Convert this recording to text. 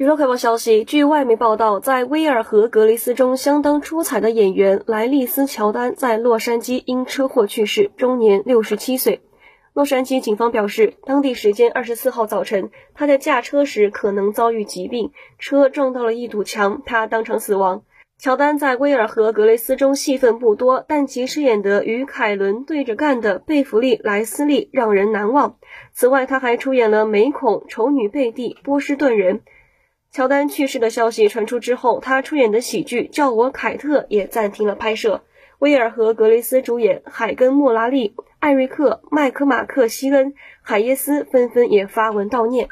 娱乐快报消息，据外媒报道，在威尔和格雷斯中相当出彩的演员莱利斯·乔丹在洛杉矶因车祸去世，终年六十七岁。洛杉矶警方表示，当地时间二十四号早晨，他在驾车时可能遭遇疾病，车撞到了一堵墙，他当场死亡。乔丹在威尔和格雷斯中戏份不多，但其饰演的与凯伦对着干的贝弗利·莱斯利让人难忘。此外，他还出演了《美恐》《丑女贝蒂》《波士顿人》。乔丹去世的消息传出之后，他出演的喜剧《叫我凯特》也暂停了拍摄。威尔和格雷斯主演海根·莫拉利、艾瑞克·麦克马克西恩、海耶斯纷纷也发文悼念。